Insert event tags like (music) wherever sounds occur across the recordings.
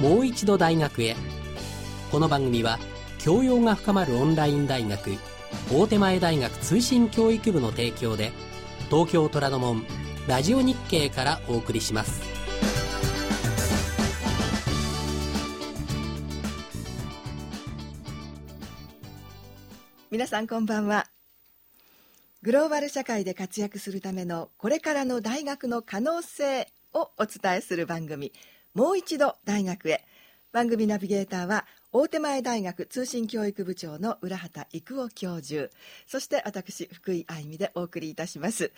もう一度大学へ。この番組は教養が深まるオンライン大学大手前大学通信教育部の提供で東京虎ノ門ラジオ日経からお送りします。皆さんこんばんは。グローバル社会で活躍するためのこれからの大学の可能性をお伝えする番組もう一度大学へ。番組ナビゲーターは大手前大学通信教育部長の浦畑育夫教授。そして私福井愛美でお送りいたします、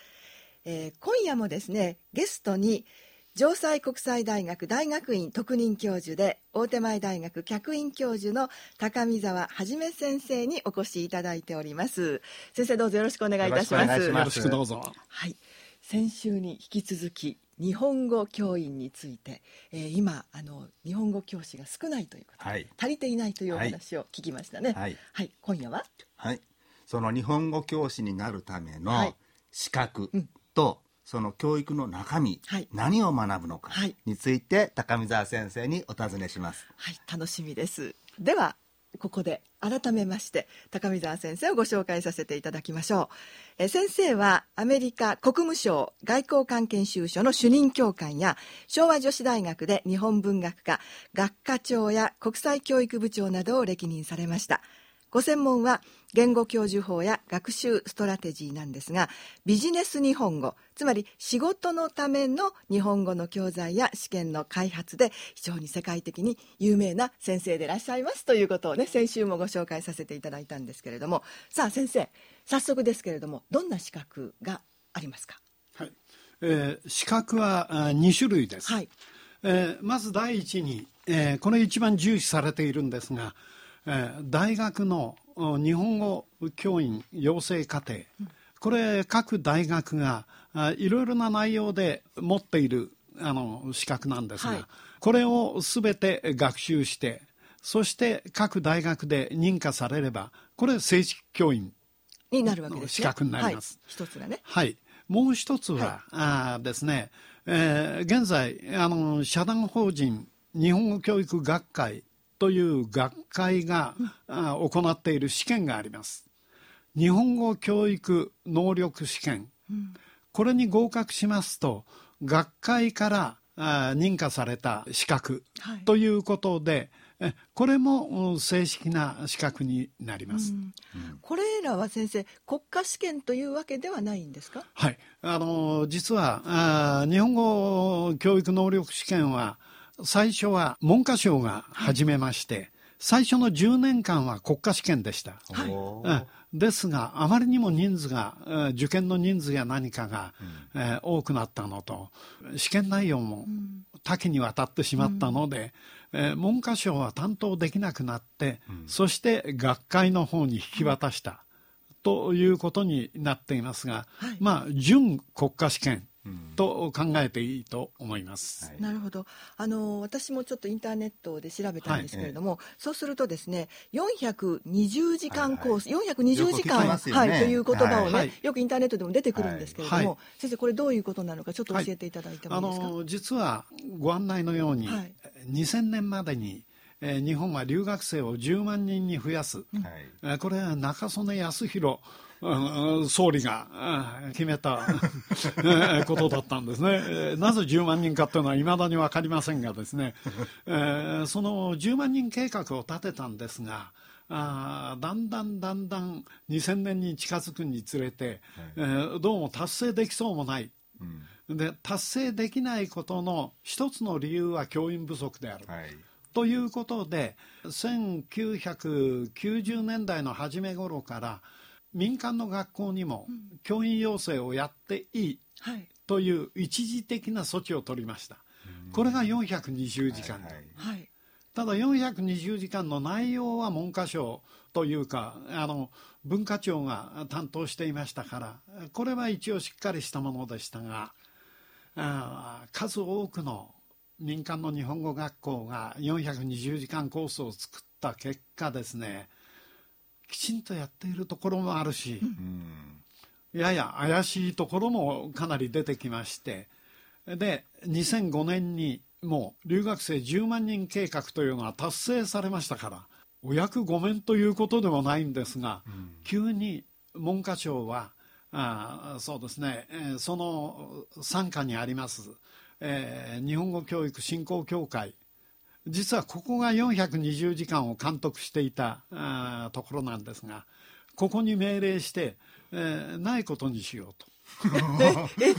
えー、今夜もですねゲストに城西国際大学大学院特任教授で大手前大学客員教授の高見沢はじめ先生にお越しいただいております。先生どうぞよろしくお願いいたします。よろしくどうぞ。はい。先週に引き続き日本語教員について、えー、今あの日本語教師が少ないということで、はい、足りていないというお話を聞きましたね。はい、はい、今夜は、はい、その日本語教師になるための資格と、その教育の中身、はい、何を学ぶのかについて、高見沢先生にお尋ねします。はい、楽しみです。ではここで改めまして高見沢先生をご紹介させていただきましょう。え先生はアメリカ国務省外交官研修所の主任教官や昭和女子大学で日本文学科学科長や国際教育部長などを歴任されました。ご専門は言語教授法や学習ストラテジーなんですがビジネス日本語つまり仕事のための日本語の教材や試験の開発で非常に世界的に有名な先生でいらっしゃいますということをね先週もご紹介させていただいたんですけれども。さあ先生早速ですけれどもどんな資格がありますか？はい、えー、資格は2種類です、はい。えー、まず第一に、えー、これ一番重視されているんですが大学の日本語教員養成課程これ各大学がいろいろな内容で持っているあの資格なんですが、はい、これを全て学習してそして各大学で認可されればこれ正式教員になるわけです、ね、資格になります。はい、一つがね。はい。もう一つは、はい、あですね、えー、現在あの社団法人日本語教育学会という学会が、行っている試験があります。日本語教育能力試験、うん、これに合格しますと学会から認可された資格ということで、はい、これも正式な資格になります、うん、これらは先生国家試験というわけではないんですか？はい。あの実はあ日本語教育能力試験は最初は文科省が始めまして、はい、最初の10年間は国家試験でした。はい、ですがあまりにも人数が受験の人数や何かが、うん、えー、多くなったのと試験内容も多岐にわたってしまったので、うん、えー、文科省は担当できなくなって、うん、そして学会の方に引き渡した、ということになっていますが、はい、まあ準国家試験と考えていいと思います。なるほど。あの私もちょっとインターネットで調べたんですけれども、はい、そうするとですね、420時間コース、はい。はい、420時間、ね、はい、という言葉をね、はい、よくインターネットでも出てくるんですけれども、先生これどういうことなのかちょっと教えていただいてもいいですか？あの実はご案内のように、はい、2000年までにえー、日本は留学生を10万人に増やす、はい、えー、これは中曽根康弘総理が決めたことだったんですね。なぜ10万人かというのはいまだに分かりませんがですね、えその10万人計画を立てたんですが、あだんだんだんだん2000年に近づくにつれて、はい、えー、どうも達成できそうもない、うん、で達成できないことの一つの理由は教員不足である、はい、ということで1990年代の初め頃から民間の学校にも教員養成をやっていいという一時的な措置を取りました。これが420時間、はい、ただ420時間の内容は文科省というかあの文化庁が担当していましたからこれは一応しっかりしたものでしたがあ数多くの民間の日本語学校が420時間コースを作った結果ですねきちんとやっているところもあるし、うん、やや怪しいところもかなり出てきましてで2005年にもう留学生10万人計画というのは達成されましたからお役御免ということではないんですが、うん、急に文科省はあそうですね、えー、その傘下にあります、えー、日本語教育振興協会実はここが420時間を監督していたあところなんですがここに命令して、えー、ないことにしようと。(laughs) え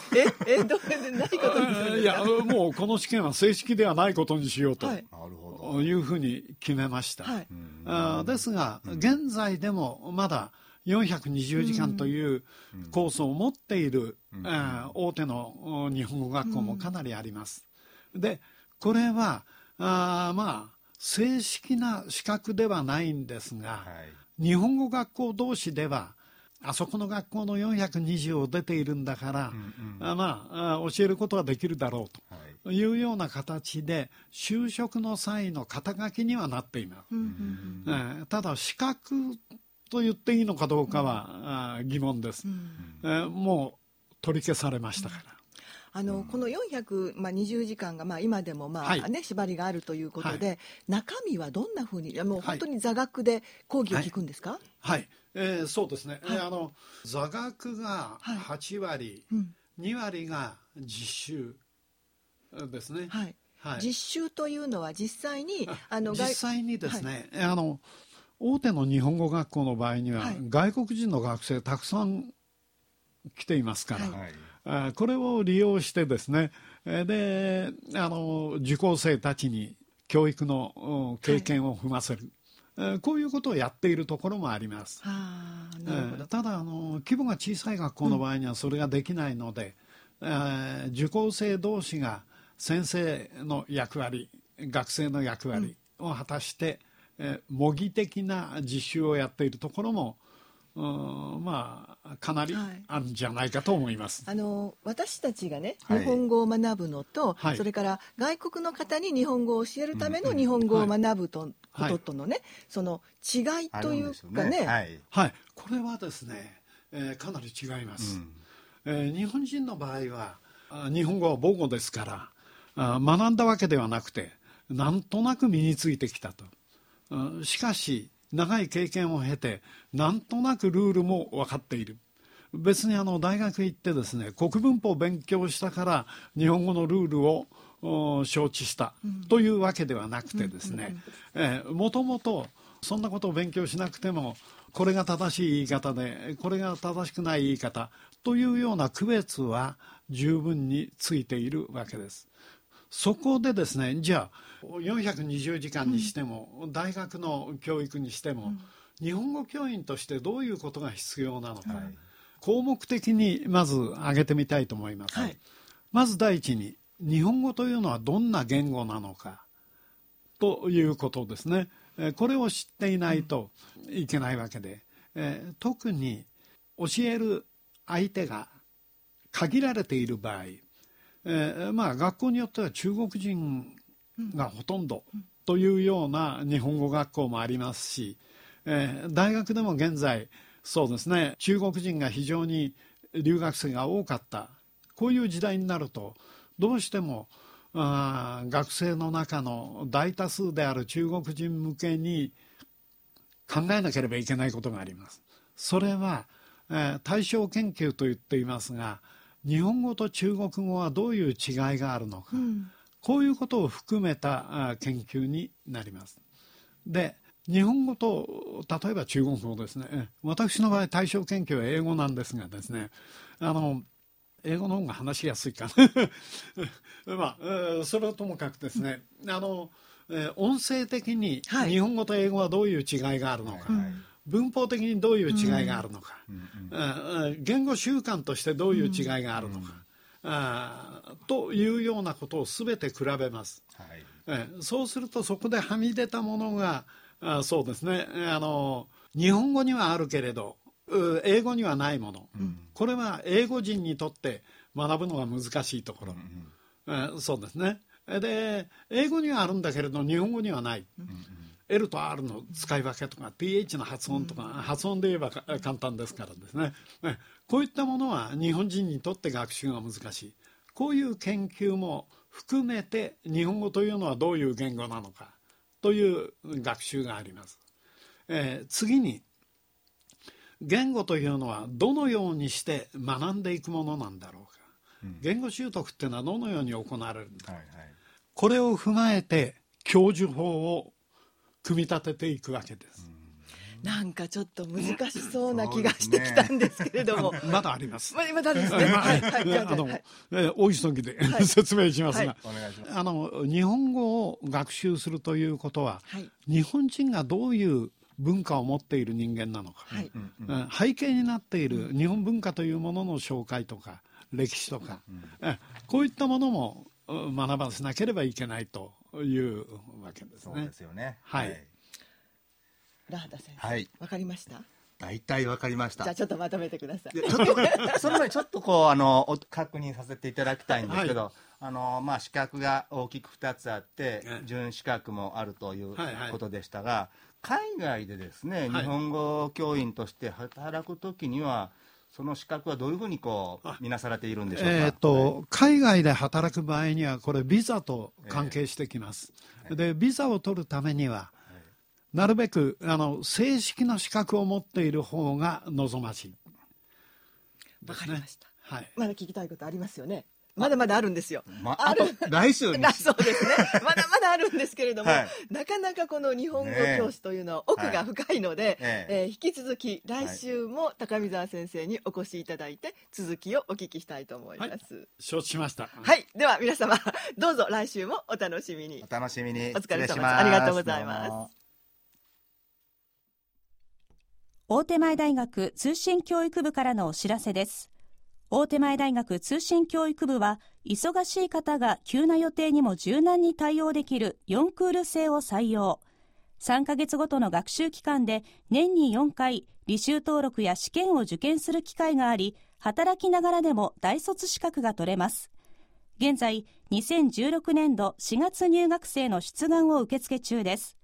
ええどうでないことにするいやもうこの試験は正式ではないことにしようと、はい、いうふうに決めました、はい、あですが現在でもまだ420時間というコースを持っている、うん、大手の日本語学校もかなりあります。でこれはあまあ正式な資格ではないんですが、はい、日本語学校同士ではあそこの学校の420を出ているんだから、うんうん、あまあ教えることはできるだろうとい。うような形で就職の際の肩書きにはなっています。うんうん、ただ資格と言っていいのかどうかは、うん、疑問です、うん、えもう取り消されましたから。あの、この420時間が、まあ、今でも、まあね、はい、縛りがあるということで、はい、中身はどんなふうにもう本当に座学で講義を聞くんですか、はい、はい、えー、そうですね、はい、あの座学が8割、はいうん、2割が実習ですね。はい。はい、実習というのは実際にあの実際にですね、あの大手の日本語学校の場合には、外国人の学生たくさん来ていますから、はい、これを利用してですねであの受講生たちに教育の経験を踏ませる、はい、こういうことをやっているところもあります。ただあの規模が小さい学校の場合にはそれができないので、うん、受講生同士が先生の役割学生の役割を果たして、え模擬的な実習をやっているところもまあかなりあるんじゃないかと思います。はい、あの私たちがね、日本語を学ぶのと、はい、それから外国の方に日本語を教えるための日本語を学ぶと、こととのね、その違いというかね、ね、はい、これはですね、えー、かなり違います。うん、えー、日本人の場合は日本語は母語ですからあ学んだわけではなくてなんとなく身についてきたと。しかし長い経験を経てなんとなくルールも分かっている別にあの大学行ってですね国文法を勉強したから日本語のルールを承知したというわけではなくてですねもともとそんなことを勉強しなくてもこれが正しい言い方でこれが正しくない言い方というような区別は十分についているわけです。そこでですねじゃあ420時間にしても、うん、大学の教育にしても、うん、日本語教員としてどういうことが必要なのか、はい、項目的にまず挙げてみたいと思います、はい、まず第一に日本語というのはどんな言語なのかということですね。これを知っていないといけないわけで、えー、特に教える相手が限られている場合、えー、まあ学校によっては中国人がほとんどというような日本語学校もありますし、えー、大学でも現在そうですね中国人が非常に留学生が多かったこういう時代になるとどうしてもあ学生の中の大多数である中国人向けに考えなければいけないことがあります。それは、えー、対象研究と言っていますが日本語と中国語はどういう違いがあるのか、うん、こういうことを含めた研究になります。で日本語と例えば中国語ですね。私の場合対象研究は英語なんですがですねあの英語の方が話しやすいかな。(laughs) まあそれはともかくですねあの音声的に日本語と英語はどういう違いがあるのか、はいはい文法的にどういう違いがあるのか、うんうん、言語習慣としてどういう違いがあるのか、あというようなことを全て比べます、はい、えそうするとそこではみ出たものがあそうですね。あの日本語にはあるけれど英語にはないもの、うん、これは英語人にとって学ぶのが難しいところ、うんうん、そうですね。で英語にはあるんだけれど日本語にはない、うんうん L と R の使い分けとか PH の発音とか、発音で言えば簡単ですからですね。こういったものは日本人にとって学習が難しい。こういう研究も含めて日本語というのはどういう言語なのかという学習があります。えー、次に言語というのはどのようにして学んでいくものなんだろうか、うん、言語習得っていうのはどのように行われるんだ、はいはい、これを踏まえて教授法を組み立てていくわけです。なんかちょっと難しそうな気がしてきたんですけれども、ね、(laughs) まだあります。まだですね。(laughs) はい、はい、あの、はい、大急ぎで、はい、(laughs) 説明しますが、あの日本語を学習するということは、日本人がどういう文化を持っている人間なのか、はい、背景になっている日本文化というものの紹介とか歴史とか、うん、こういったものも学ばせなければいけないというわけですね。そうですよね。はい。ラハダ先生、はい、わかりました？大体わかりました。じゃあちょっとまとめてください。ちょっと (laughs) その前にちょっとこうあの確認させていただきたいんですけど、はい、あのまあ資格が大きく二つあって、準資格もあるということでしたが、はいはい、海外でですね、日本語教員として働くときには。その資格はどういうふうにこう見なされているんでしょうか？えっ、と海外で働く場合にはこれビザと関係してきます。えー、でビザを取るためにはなるべくあの正式な資格を持っている方が望ましい。わ、かりました。はい。まだ聞きたいことありますよね。まだまだあるんですよ。まある来週に。(laughs) そうですね。まだまだあるんですけれども、(laughs) はい、なかなかこの日本語教師というのは奥が深いので、ねえー、引き続き来週も高見沢先生にお越しいただいて続きをお聞きしたいと思います。はい、承知しました。はい。では皆様どうぞ来週もお楽しみに。お楽しみに。お疲れ様です。ありがとうございます。大手前大学通信教育部からのお知らせです。大手前大学通信教育部は、忙しい方が急な予定にも柔軟に対応できる4クール制を採用。3ヶ月ごとの学習期間で年に4回、履修登録や試験を受験する機会があり、働きながらでも大卒資格が取れます。現在、2016年度4月入学生の出願を受付中です。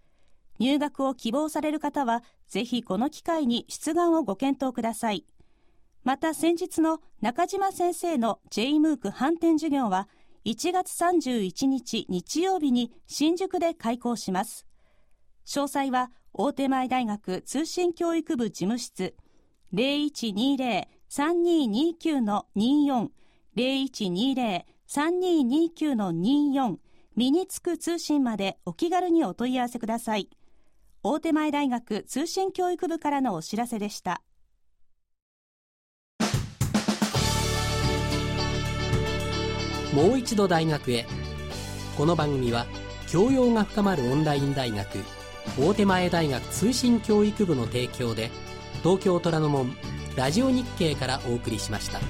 入学を希望される方は、ぜひこの機会に出願をご検討ください。また先日の中島先生の J ムーク反転授業は1月31日日曜日に新宿で開講します。詳細は大手前大学通信教育部事務室0120-3229-24 0120-3229-24身につく通信までお気軽にお問い合わせください。大手前大学通信教育部からのお知らせでした。もう一度大学へこの番組は教養が深まるオンライン大学大手前大学通信教育部の提供で東京虎ノ門ラジオ日経からお送りしました。